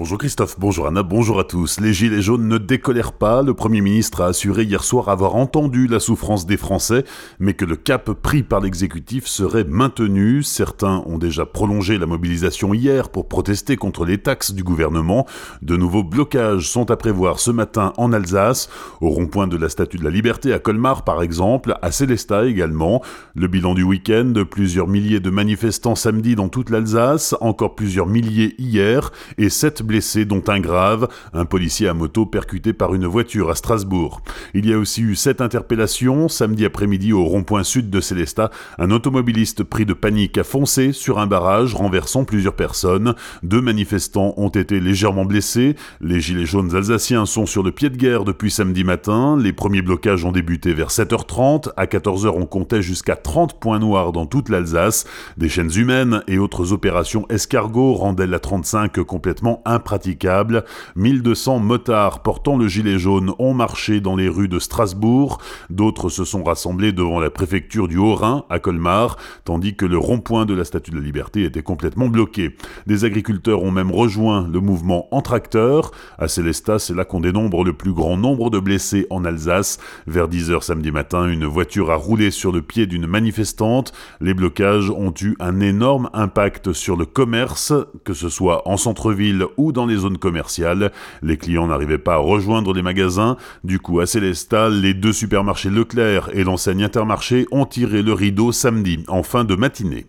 Bonjour Christophe, bonjour Anna, bonjour à tous. Les Gilets jaunes ne décolèrent pas. Le Premier ministre a assuré hier soir avoir entendu la souffrance des Français, mais que le cap pris par l'exécutif serait maintenu. Certains ont déjà prolongé la mobilisation hier pour protester contre les taxes du gouvernement. De nouveaux blocages sont à prévoir ce matin en Alsace, au rond-point de la Statue de la Liberté à Colmar par exemple, à Célestat également. Le bilan du week-end, plusieurs milliers de manifestants samedi dans toute l'Alsace, encore plusieurs milliers hier, et sept blessés, dont un grave, un policier à moto percuté par une voiture à Strasbourg. Il y a aussi eu sept interpellations. Samedi après-midi, au rond-point sud de Célestat, un automobiliste pris de panique a foncé sur un barrage, renversant plusieurs personnes. Deux manifestants ont été légèrement blessés. Les gilets jaunes alsaciens sont sur le pied de guerre depuis samedi matin. Les premiers blocages ont débuté vers 7h30. À 14h, on comptait jusqu'à 30 points noirs dans toute l'Alsace. Des chaînes humaines et autres opérations escargots rendaient la 35 complètement impraticable. 1200 motards portant le gilet jaune ont marché dans les rues de Strasbourg, d'autres se sont rassemblés devant la préfecture du Haut-Rhin, à Colmar, tandis que le rond-point de la Statue de la Liberté était complètement bloqué. Des agriculteurs ont même rejoint le mouvement en tracteur. À Célestat, c'est là qu'on dénombre le plus grand nombre de blessés en Alsace. Vers 10h samedi matin, une voiture a roulé sur le pied d'une manifestante. Les blocages ont eu un énorme impact sur le commerce, que ce soit en centre-ville dans les zones commerciales. Les clients n'arrivaient pas à rejoindre les magasins. Du coup, à Célestal, les deux supermarchés Leclerc et l'enseigne Intermarché ont tiré le rideau samedi, en fin de matinée.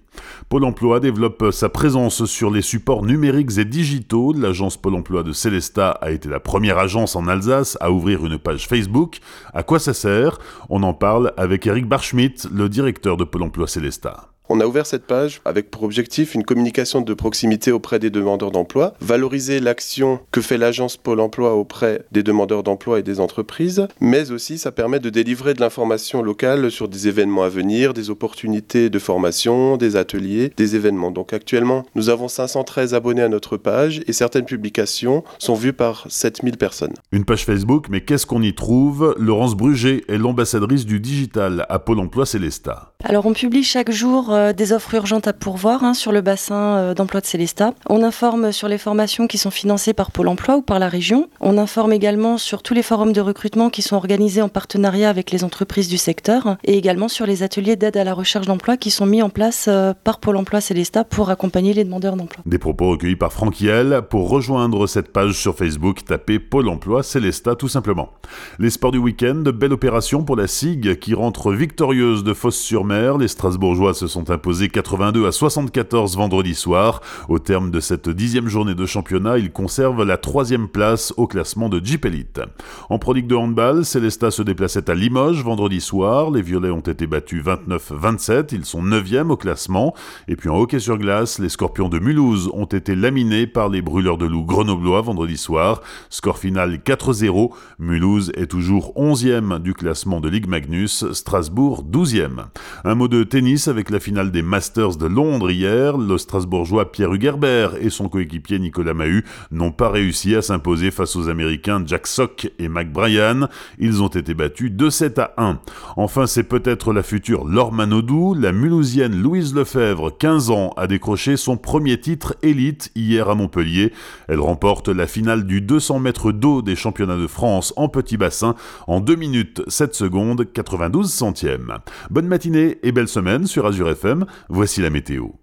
Pôle emploi développe sa présence sur les supports numériques et digitaux. L'agence Pôle emploi de Célestat a été la première agence en Alsace à ouvrir une page Facebook. À quoi ça sert? On en parle avec Eric Barschmidt, le directeur de Pôle emploi Célestat. On a ouvert cette page avec pour objectif une communication de proximité auprès des demandeurs d'emploi, valoriser l'action que fait l'agence Pôle emploi auprès des demandeurs d'emploi et des entreprises, mais aussi ça permet de délivrer de l'information locale sur des événements à venir, des opportunités de formation, des ateliers, des événements. Donc actuellement, nous avons 513 abonnés à notre page et certaines publications sont vues par 7000 personnes. Une page Facebook, mais qu'est-ce qu'on y trouve? Laurence Bruget est l'ambassadrice du digital à Pôle emploi Célestat. Alors on publie chaque jour euh, des offres urgentes à pourvoir hein, sur le bassin euh, d'emploi de Célestat. On informe sur les formations qui sont financées par Pôle emploi ou par la région. On informe également sur tous les forums de recrutement qui sont organisés en partenariat avec les entreprises du secteur et également sur les ateliers d'aide à la recherche d'emploi qui sont mis en place euh, par Pôle emploi Célestat pour accompagner les demandeurs d'emploi. Des propos recueillis par Franck Pour rejoindre cette page sur Facebook, tapez Pôle emploi Célestat tout simplement. Les sports du week-end, belle opération pour la SIG qui rentre victorieuse de Fosse-sur-Mer. Les Strasbourgeois se sont imposé 82 à 74 vendredi soir. Au terme de cette dixième journée de championnat, il conserve la troisième place au classement de Jeep. En Pro de handball, Célesta se déplaçait à Limoges vendredi soir. Les Violets ont été battus 29-27. Ils sont 9e au classement. Et puis en hockey sur glace, les Scorpions de Mulhouse ont été laminés par les Brûleurs de loup grenoblois vendredi soir. Score final 4-0. Mulhouse est toujours 11e du classement de Ligue Magnus. Strasbourg 12e. Un mot de tennis avec la finale des Masters de Londres hier, le Strasbourgeois Pierre Hugerbert et son coéquipier Nicolas Mahut n'ont pas réussi à s'imposer face aux Américains Jack Sock et Mac Bryan. Ils ont été battus 2-7 à 1. Enfin, c'est peut-être la future Laure Manodou, la Mulhousienne Louise Lefebvre, 15 ans, a décroché son premier titre élite hier à Montpellier. Elle remporte la finale du 200 mètres d'eau des championnats de France en petit bassin en 2 minutes 7 secondes 92 centièmes. Bonne matinée et belle semaine sur Azure FM voici la météo.